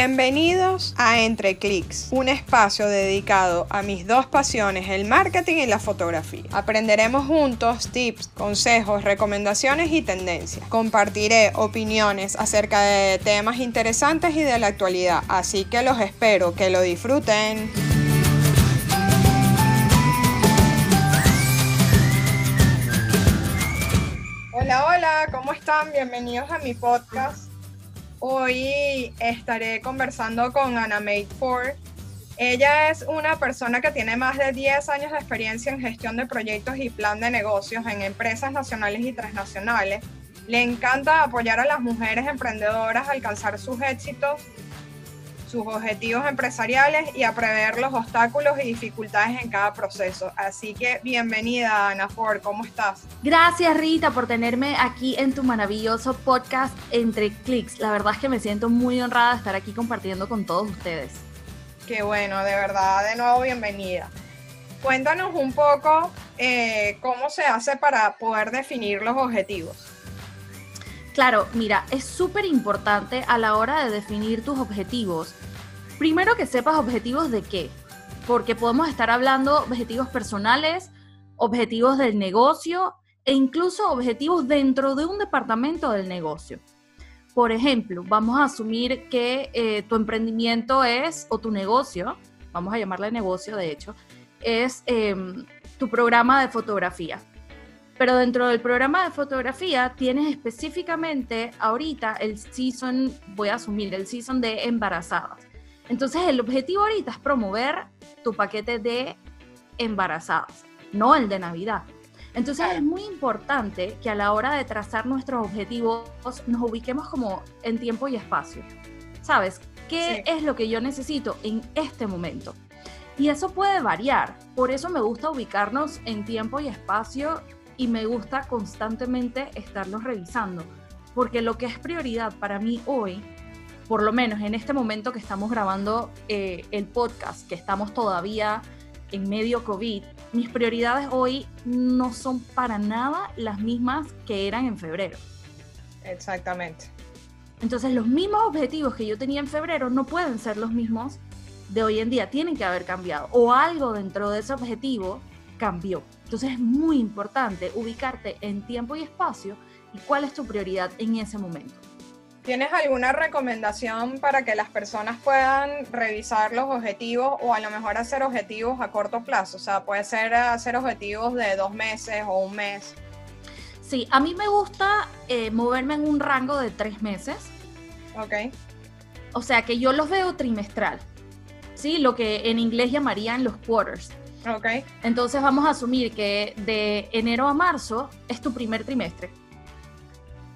Bienvenidos a Entre Clics, un espacio dedicado a mis dos pasiones, el marketing y la fotografía. Aprenderemos juntos tips, consejos, recomendaciones y tendencias. Compartiré opiniones acerca de temas interesantes y de la actualidad, así que los espero que lo disfruten. Hola, hola, ¿cómo están? Bienvenidos a mi podcast. Hoy estaré conversando con Anna May Ford. Ella es una persona que tiene más de 10 años de experiencia en gestión de proyectos y plan de negocios en empresas nacionales y transnacionales. Le encanta apoyar a las mujeres emprendedoras a alcanzar sus éxitos sus objetivos empresariales y a prever los obstáculos y dificultades en cada proceso. Así que bienvenida, Ana Ford, ¿cómo estás? Gracias, Rita, por tenerme aquí en tu maravilloso podcast Entre Clics. La verdad es que me siento muy honrada de estar aquí compartiendo con todos ustedes. Qué bueno, de verdad, de nuevo, bienvenida. Cuéntanos un poco eh, cómo se hace para poder definir los objetivos. Claro, mira, es súper importante a la hora de definir tus objetivos. Primero que sepas objetivos de qué, porque podemos estar hablando objetivos personales, objetivos del negocio e incluso objetivos dentro de un departamento del negocio. Por ejemplo, vamos a asumir que eh, tu emprendimiento es, o tu negocio, vamos a llamarle negocio de hecho, es em, tu programa de fotografía. Pero dentro del programa de fotografía tienes específicamente ahorita el season, voy a asumir, el season de embarazadas. Entonces el objetivo ahorita es promover tu paquete de embarazadas, no el de Navidad. Entonces es muy importante que a la hora de trazar nuestros objetivos nos ubiquemos como en tiempo y espacio. ¿Sabes? ¿Qué es lo que yo necesito en este momento? Y eso puede variar. Por eso me gusta ubicarnos en tiempo y espacio y me gusta constantemente estarlos revisando, porque lo que es prioridad para mí hoy, por lo menos en este momento que estamos grabando eh, el podcast, que estamos todavía en medio COVID, mis prioridades hoy no son para nada las mismas que eran en febrero. Exactamente. Entonces los mismos objetivos que yo tenía en febrero no pueden ser los mismos de hoy en día, tienen que haber cambiado o algo dentro de ese objetivo cambió. Entonces es muy importante ubicarte en tiempo y espacio y cuál es tu prioridad en ese momento. ¿Tienes alguna recomendación para que las personas puedan revisar los objetivos o a lo mejor hacer objetivos a corto plazo? O sea, puede ser hacer objetivos de dos meses o un mes. Sí, a mí me gusta eh, moverme en un rango de tres meses. Ok. O sea, que yo los veo trimestral. Sí, lo que en inglés llamarían los quarters. Okay. Entonces vamos a asumir que de enero a marzo es tu primer trimestre.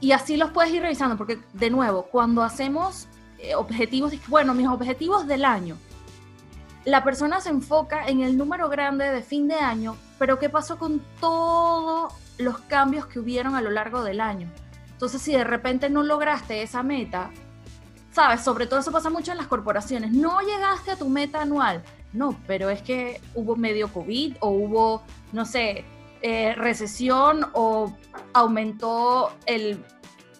Y así los puedes ir revisando, porque de nuevo, cuando hacemos eh, objetivos, bueno, mis objetivos del año, la persona se enfoca en el número grande de fin de año, pero ¿qué pasó con todos los cambios que hubieron a lo largo del año? Entonces, si de repente no lograste esa meta, sabes, sobre todo eso pasa mucho en las corporaciones, no llegaste a tu meta anual, no, pero es que hubo medio COVID o hubo, no sé, eh, recesión o aumentó el,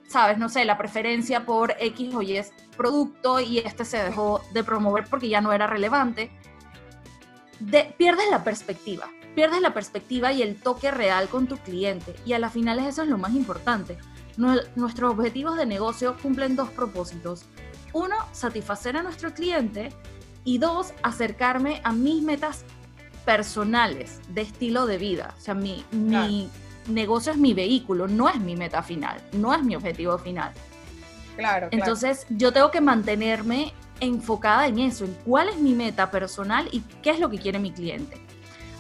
sabes, no sé, la preferencia por X o Y producto y este se dejó de promover porque ya no era relevante. pierdes la perspectiva, pierdes la perspectiva y el toque real con tu cliente y a las finales eso es lo más importante. Nuestros objetivos de negocio cumplen dos propósitos. Uno, satisfacer a nuestro cliente y dos, acercarme a mis metas personales de estilo de vida. O sea, mi, mi negocio es mi vehículo, no es mi meta final, no es mi objetivo final. Claro. Entonces, yo tengo que mantenerme enfocada en eso, en cuál es mi meta personal y qué es lo que quiere mi cliente.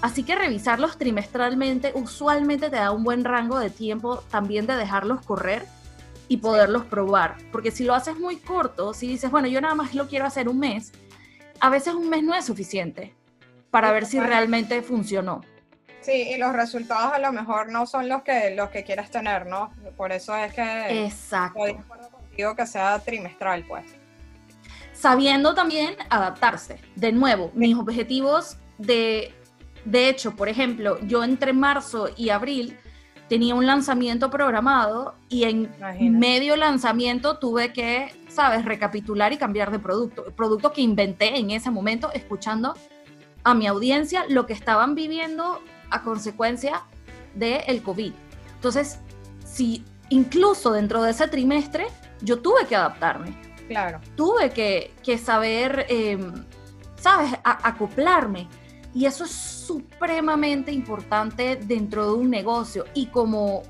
Así que revisarlos trimestralmente usualmente te da un buen rango de tiempo también de dejarlos correr y poderlos probar. Porque si lo haces muy corto, si dices, bueno, yo nada más lo quiero hacer un mes, a veces un mes no es suficiente para ver si realmente funcionó. Sí, y los resultados a lo mejor no son los que, los que quieres tener, ¿no? Por eso es que Exacto. estoy de acuerdo contigo que sea trimestral, pues. Sabiendo también adaptarse. De nuevo, mis objetivos de, de hecho, por ejemplo, yo entre marzo y abril tenía un lanzamiento programado y en medio lanzamiento tuve que, sabes, recapitular y cambiar de producto. El producto que inventé en ese momento, escuchando a mi audiencia lo que estaban viviendo a consecuencia del el COVID. Entonces, si incluso dentro de ese trimestre, yo tuve que adaptarme. Claro. Tuve que, saber, em, ¿sabes?, acoplarme. Y eso es supremamente importante dentro de un negocio. Y como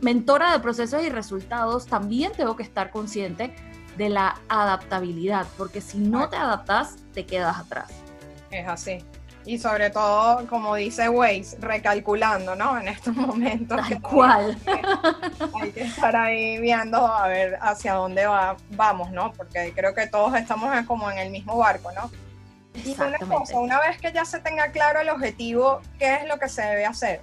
mentora de procesos y resultados, también tengo que estar consciente de la adaptabilidad, porque si no te adaptas, te quedas atrás. Es así. Y sobre todo, como dice Waze, recalculando, ¿no? En estos momentos. Tal cual. Hay que, estar ahí viendo a ver hacia dónde va, vamos, ¿no? Porque creo que todos estamos como en el mismo barco, ¿no? Y una cosa, una vez que ya se tenga claro el objetivo, ¿qué es lo que se debe hacer?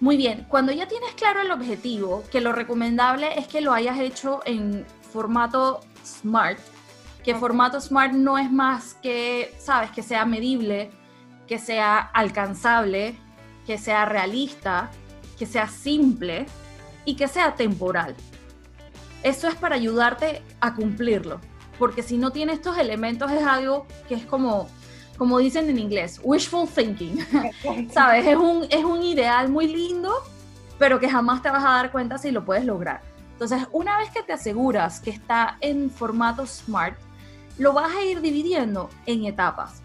Muy bien, cuando ya tienes claro el objetivo, que lo recomendable es que lo hayas hecho en formato SMART, que formato SMART no es más que, sabes, que sea medible, que sea alcanzable, que sea realista, que sea simple y que sea temporal. Eso es para ayudarte a cumplirlo porque si no tiene estos elementos es algo que es como, como dicen en inglés, wishful thinking, ¿sabes? Es un, es un ideal muy lindo, pero que jamás te vas a dar cuenta si lo puedes lograr. Entonces, una vez que te aseguras que está en formato SMART, lo vas a ir dividiendo en etapas.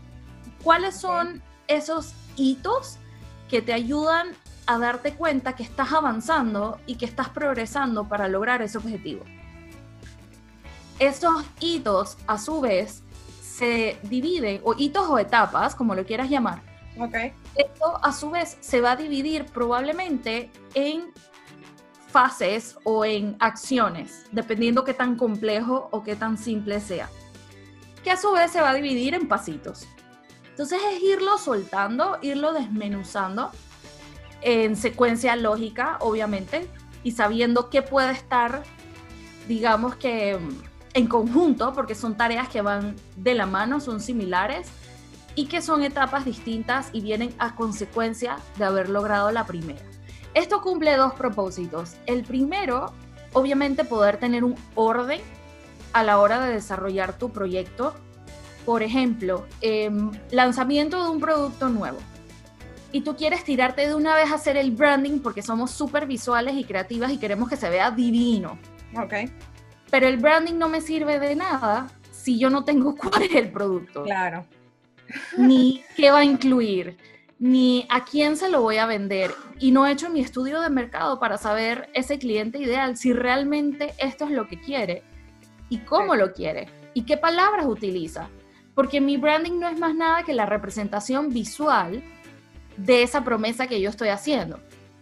¿Cuáles son esos hitos que te ayudan a darte cuenta que estás avanzando y que estás progresando para lograr ese objetivo? Estos hitos, a su vez, se dividen, o hitos o etapas, como lo quieras llamar. Okay. Esto, a su vez, se va a dividir probablemente en fases o en acciones, dependiendo qué tan complejo o qué tan simple sea. Que a su vez se va a dividir en pasitos. Entonces es irlo soltando, irlo desmenuzando en secuencia lógica, obviamente, y sabiendo qué puede estar, digamos que en conjunto, porque son tareas que van de la mano, son similares y que son etapas distintas y vienen a consecuencia de haber logrado la primera. Esto cumple dos propósitos. El primero, obviamente, poder tener un orden a la hora de desarrollar tu proyecto. Por ejemplo, em, lanzamiento de un producto nuevo. Y tú quieres tirarte de una vez a hacer el branding porque somos súper visuales y creativas y queremos que se vea divino. Ok. Pero el branding no me sirve de nada si yo no tengo cuál es el producto. Claro. Ni qué va a incluir, ni a quién se lo voy a vender. Y no he hecho mi estudio de mercado para saber ese cliente ideal, si realmente esto es lo que quiere y cómo lo quiere y qué palabras utiliza. Porque mi branding no es más nada que la representación visual de esa promesa que yo estoy haciendo.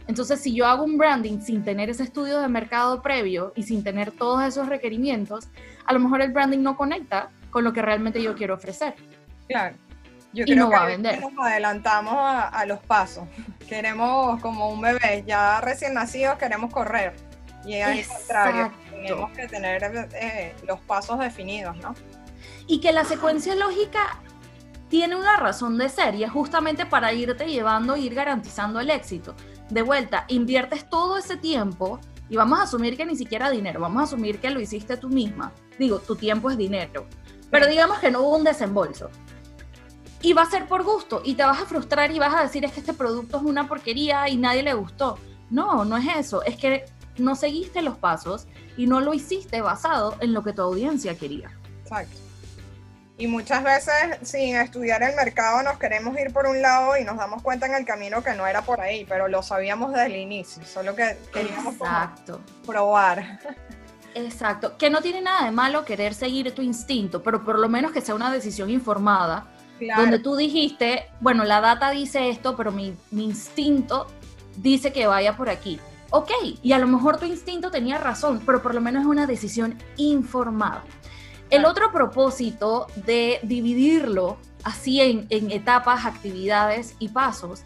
Entonces, si yo hago un branding sin tener ese estudio de mercado previo y sin tener todos esos requerimientos, a lo mejor el branding no conecta con lo que realmente yo quiero ofrecer. Claro. Yo y creo no va a vender. Nos adelantamos a, los pasos. Queremos, como un bebé ya recién nacido, queremos correr. Y al contrario, tenemos que tener eh, los pasos definidos, ¿no? Y que la secuencia lógica tiene una razón de ser y es justamente para irte llevando ir garantizando el éxito de vuelta, inviertes todo ese tiempo y vamos a asumir que ni siquiera dinero, vamos a asumir que lo hiciste tú misma. Digo, tu tiempo es dinero, pero digamos que no hubo un desembolso. Y va a ser por gusto y te vas a frustrar y vas a decir es que este producto es una porquería y nadie le gustó. No, no es eso, es que no seguiste los pasos y no lo hiciste basado en lo que tu audiencia quería. Exacto. Y muchas veces sin estudiar el mercado nos queremos ir por un lado y nos damos cuenta en el camino que no era por ahí, pero lo sabíamos desde el inicio, solo que queríamos probar. Exacto, que no tiene nada de malo querer seguir tu instinto, pero por lo menos que sea una decisión informada, donde tú dijiste, bueno, la data dice esto, pero mi, mi instinto dice que vaya por aquí. Ok, y a lo mejor tu instinto tenía razón, pero por lo menos es una decisión informada. El otro propósito de dividirlo así en, etapas, actividades y pasos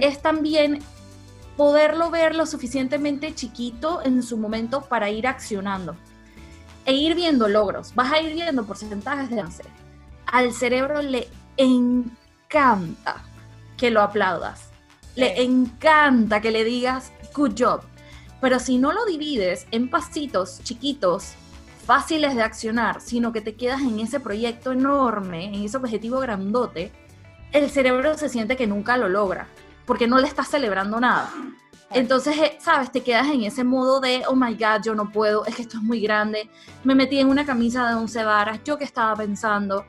es también poderlo ver lo suficientemente chiquito en su momento para ir accionando e ir viendo logros. Vas a ir viendo porcentajes de avance. Al cerebro le encanta que lo aplaudas. Le encanta que le digas good job. Pero si no lo divides en pasitos chiquitos, fáciles de accionar, sino que te quedas en ese proyecto enorme, en ese objetivo grandote, el cerebro se siente que nunca lo logra, porque no le estás celebrando nada. Entonces, eh, sabes, te quedas en ese modo de, oh my God, yo no puedo, es que esto es muy grande, me metí en una camisa de 11 varas, yo que estaba pensando,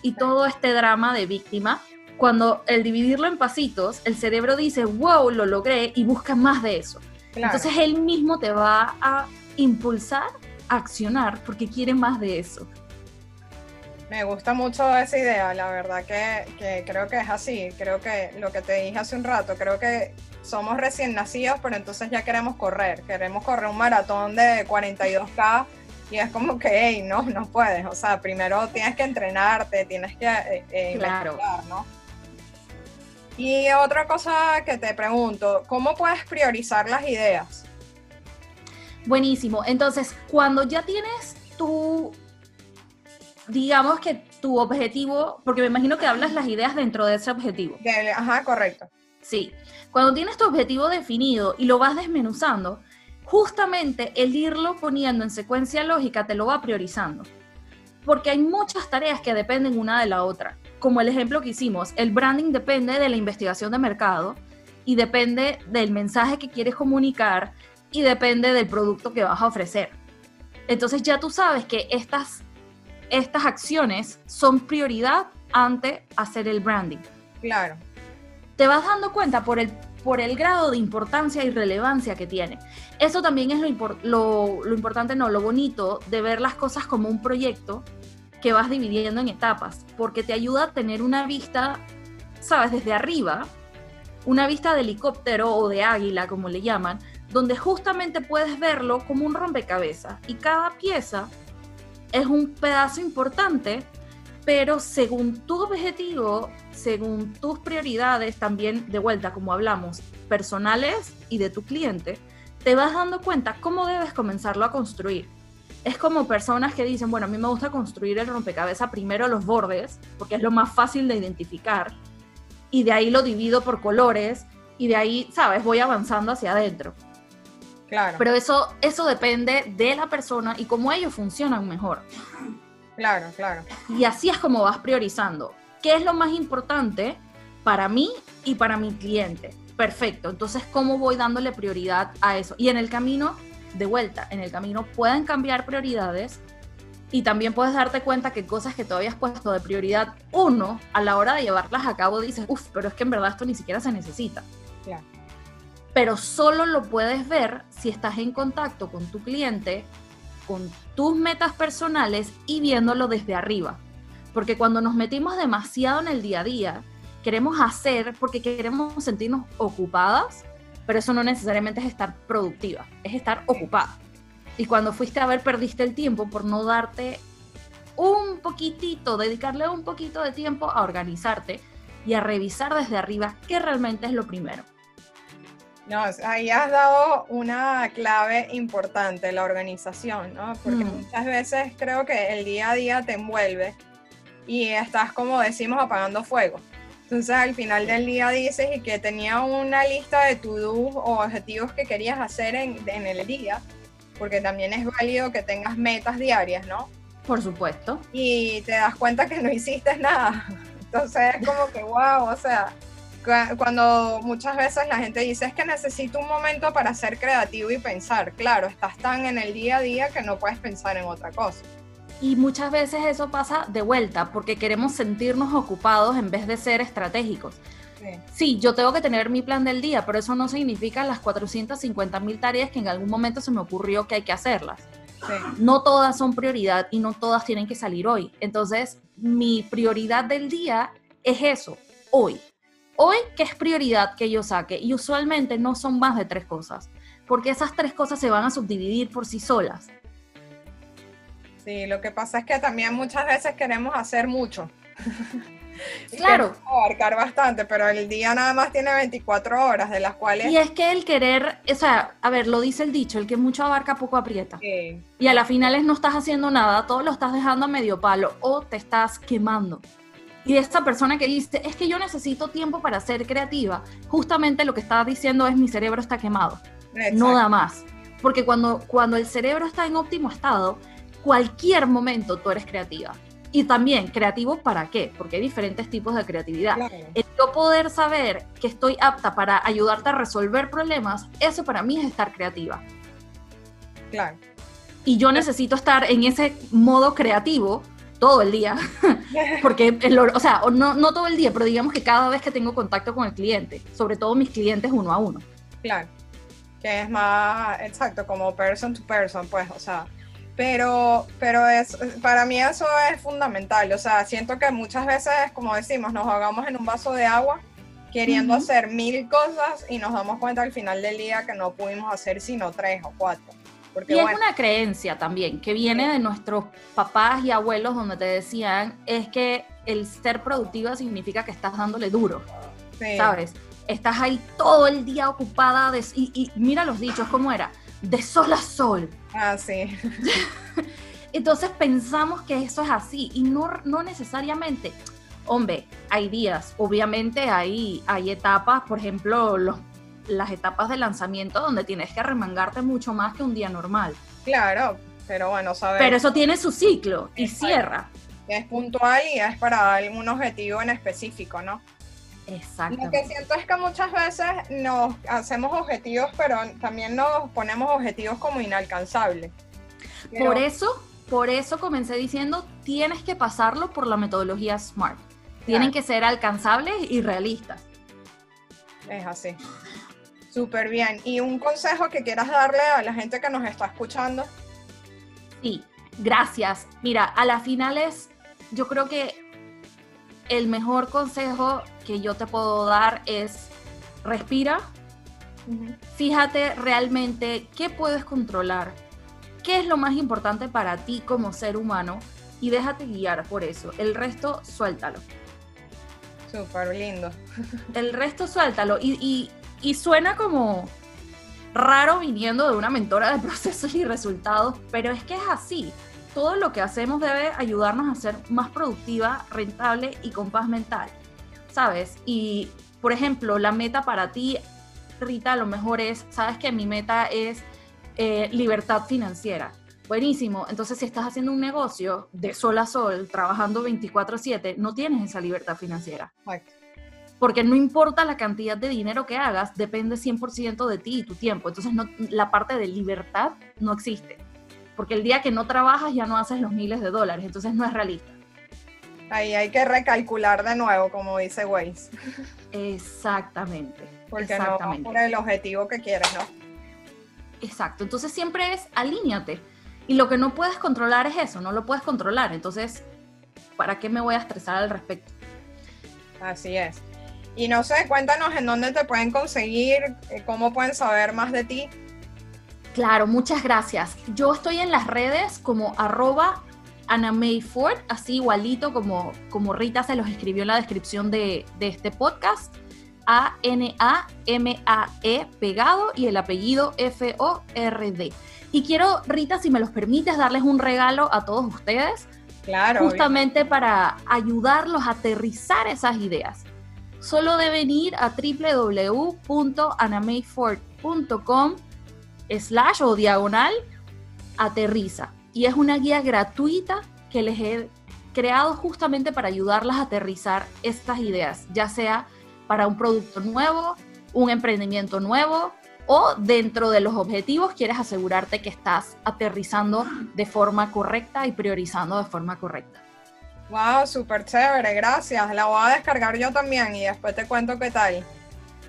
y todo este drama de víctima, cuando el dividirlo en pasitos, el cerebro dice, wow, lo logré, y busca más de eso. Entonces, él mismo te va a impulsar accionar porque quiere más de eso. Me gusta mucho esa idea, la verdad que, que, creo que es así, creo que lo que te dije hace un rato, creo que somos recién nacidos, pero entonces ya queremos correr, queremos correr un maratón de 42K y es como que, hey, no, no puedes, o sea, primero tienes que entrenarte, tienes que eh, eh claro. ¿no? Y otra cosa que te pregunto, ¿cómo puedes priorizar las ideas? Buenísimo, entonces cuando ya tienes tu digamos que tu objetivo, porque me imagino que hablas las ideas dentro de ese objetivo. ajá, correcto. Sí, cuando tienes tu objetivo definido y lo vas desmenuzando, justamente el irlo poniendo en secuencia lógica te lo va priorizando. Porque hay muchas tareas que dependen una de la otra. Como el ejemplo que hicimos, el branding depende de la investigación de mercado y depende del mensaje que quieres comunicar y depende del producto que vas a ofrecer. Entonces ya tú sabes que estas estas acciones son prioridad ante hacer el branding. Claro. Te vas dando cuenta por el, por el grado de importancia y relevancia que tiene. Eso también es lo, lo, lo importante, no, lo bonito de ver las cosas como un proyecto que vas dividiendo en etapas, porque te ayuda a tener una vista, sabes, desde arriba, una vista de helicóptero o de águila, como le llaman, donde justamente puedes verlo como un rompecabezas y cada pieza es un pedazo importante, pero según tu objetivo, según tus prioridades, también de vuelta, como hablamos, personales y de tu cliente, te vas dando cuenta cómo debes comenzarlo a construir. Es como personas que dicen, bueno, a mí me gusta construir el rompecabezas primero los bordes, porque es lo más fácil de identificar, y de ahí lo divido por colores, y de ahí, sabes, voy avanzando hacia adentro. Pero eso, eso depende de la persona y cómo ellos funcionan mejor. Claro, claro. Y así es como vas priorizando. ¿Qué es lo más importante para mí y para mi cliente? Perfecto. Entonces, ¿cómo voy dándole prioridad a eso? Y en el camino, de vuelta, en el camino pueden cambiar prioridades y también puedes darte cuenta que cosas que todavía has puesto de prioridad uno, a la hora de llevarlas a cabo dices, uff, pero es que en verdad esto ni siquiera se necesita. Claro pero solo lo puedes ver si estás en contacto con tu cliente, con tus metas personales y viéndolo desde arriba. Porque cuando nos metimos demasiado en el día a día, queremos hacer porque queremos sentirnos ocupadas, pero eso no necesariamente es estar productiva, es estar ocupada. Y cuando fuiste a ver, perdiste el tiempo por no darte un poquitito, dedicarle un poquito de tiempo a organizarte y a revisar desde arriba qué realmente es lo primero. No, ahí has dado una clave importante, la organización, ¿no? Porque mm. muchas veces creo que el día a día te envuelve y estás, como decimos, apagando fuego. Entonces al final del día dices y que tenía una lista de to-do o objetivos que querías hacer en, en el día, porque también es válido que tengas metas diarias, ¿no? Por supuesto. Y te das cuenta que no hiciste nada. Entonces es como que, wow, o sea, cuando muchas veces la gente dice es que necesito un momento para ser creativo y pensar, claro, estás tan en el día a día que no puedes pensar en otra cosa. Y muchas veces eso pasa de vuelta porque queremos sentirnos ocupados en vez de ser estratégicos. Sí. yo tengo que tener mi plan del día, pero eso no significa las 450 mil tareas que en algún momento se me ocurrió que hay que hacerlas. No todas son prioridad y no todas tienen que salir hoy. Entonces, mi prioridad del día es eso, hoy hoy, ¿qué es prioridad que yo saque? Y usualmente no son más de tres cosas, porque esas tres cosas se van a subdividir por sí solas. Sí, lo que pasa es que también muchas veces queremos hacer mucho. Claro. abarcar bastante, pero el día nada más tiene 24 horas, de las cuales... Y es que el querer, o sea, a ver, lo dice el dicho, el que mucho abarca poco aprieta. Y a la finales no estás haciendo nada, todo lo estás dejando a medio palo o te estás quemando. Y esta persona que dice, es que yo necesito tiempo para ser creativa, justamente lo que está diciendo es mi cerebro está quemado, no da más. Porque cuando, cuando el cerebro está en óptimo estado, cualquier momento tú eres creativa. Y también, ¿creativo para qué? Porque hay diferentes tipos de creatividad. El yo poder saber que estoy apta para ayudarte a resolver problemas, eso para mí es estar creativa. Claro. Y yo necesito estar en ese modo creativo todo el día, porque, el, o sea, no, no todo el día, pero digamos que cada vez que tengo contacto con el cliente, sobre todo mis clientes uno a uno. Claro, que es más, exacto, como person to person, pues, o sea, pero, pero es, para mí eso es fundamental. O sea, siento que muchas veces, como decimos, nos ahogamos en un vaso de agua queriendo hacer mil cosas y nos damos cuenta al final del día que no pudimos hacer sino tres o cuatro. Y es una creencia también que viene de nuestros papás y abuelos donde te decían es que el ser productiva significa que estás dándole duro, ¿sabes? Estás ahí todo el día ocupada de, y, y mira los dichos, ¿cómo era? De sol a sol Ah, sí. Entonces pensamos que eso es así y no, no necesariamente. Hombre, hay días, obviamente hay, hay etapas, por ejemplo, los, las etapas de lanzamiento donde tienes que remangarte mucho más que un día normal. Claro, pero bueno, sabes. Pero eso tiene su ciclo y cierra. Es puntual y es para algún objetivo en específico, ¿no? Exacto. Lo que siento es que muchas veces nos hacemos objetivos, pero también nos ponemos objetivos como inalcanzables. Por eso, por eso comencé diciendo, tienes que pasarlo por la metodología SMART. Tienen que ser alcanzables y realistas. Es así. Súper bien. ¿Y un consejo que quieras darle a la gente que nos está escuchando? Sí, gracias. Mira, a las finales yo creo que el mejor consejo que yo te puedo dar es respira, fíjate realmente qué puedes controlar, qué es lo más importante para ti como ser humano y déjate guiar por eso. El resto, suéltalo. Súper lindo. El resto, suéltalo. Y, y suena como raro viniendo de una mentora de procesos y resultados, pero es que es así todo lo que hacemos debe ayudarnos a ser más productiva, rentable y con paz mental, ¿sabes? Y, por ejemplo, la meta para ti, Rita, a lo mejor es, sabes que mi meta es eh, libertad financiera. Buenísimo, entonces si estás haciendo un negocio de sol a sol, trabajando 24/7, no tienes esa libertad financiera. Porque no importa la cantidad de dinero que hagas, depende 100% de ti y tu tiempo. Entonces no, la parte de libertad no existe porque el día que no trabajas ya no haces los miles de dólares, entonces no es realista. Ahí hay que recalcular de nuevo, como dice Waze. Exactamente. Porque no por el objetivo que quieres, ¿no? Exacto. Entonces siempre es alíñate. Y lo que no puedes controlar es eso, no lo puedes controlar. Entonces, ¿para qué me voy a estresar al respecto? Así es. Y no sé, cuéntanos en dónde te pueden conseguir, eh, cómo pueden saber más de ti. Claro, muchas gracias. Yo estoy en las redes como arroba Anna Ford, así igualito como, como Rita se los escribió en la descripción de, este podcast. A-N-A-M-A-E pegado y el apellido F-O-R-D. Y quiero, Rita, si me los permites, darles un regalo a todos ustedes. Claro. Justamente para ayudarlos a aterrizar esas ideas. Solo deben ir a www.anamayford.com slash o diagonal aterriza. Y es una guía gratuita que les he creado justamente para ayudarlas a aterrizar estas ideas, ya sea para un producto nuevo, un emprendimiento nuevo o dentro de los objetivos quieres asegurarte que estás aterrizando de forma correcta y priorizando de forma correcta. Wow, súper chévere, gracias. La voy a descargar yo también y después te cuento qué tal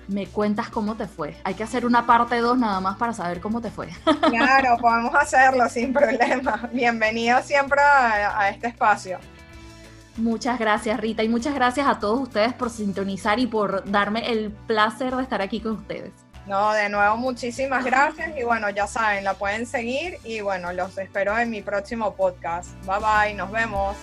me cuentas cómo te fue. Hay que hacer una parte 2 nada más para saber cómo te fue. Claro, podemos hacerlo sin problema. Bienvenido siempre a, este espacio. Muchas gracias Rita y muchas gracias a todos ustedes por sintonizar y por darme el placer de estar aquí con ustedes. No, de nuevo muchísimas gracias y bueno, ya saben, la pueden seguir y bueno, los espero en mi próximo podcast. Bye bye, nos vemos.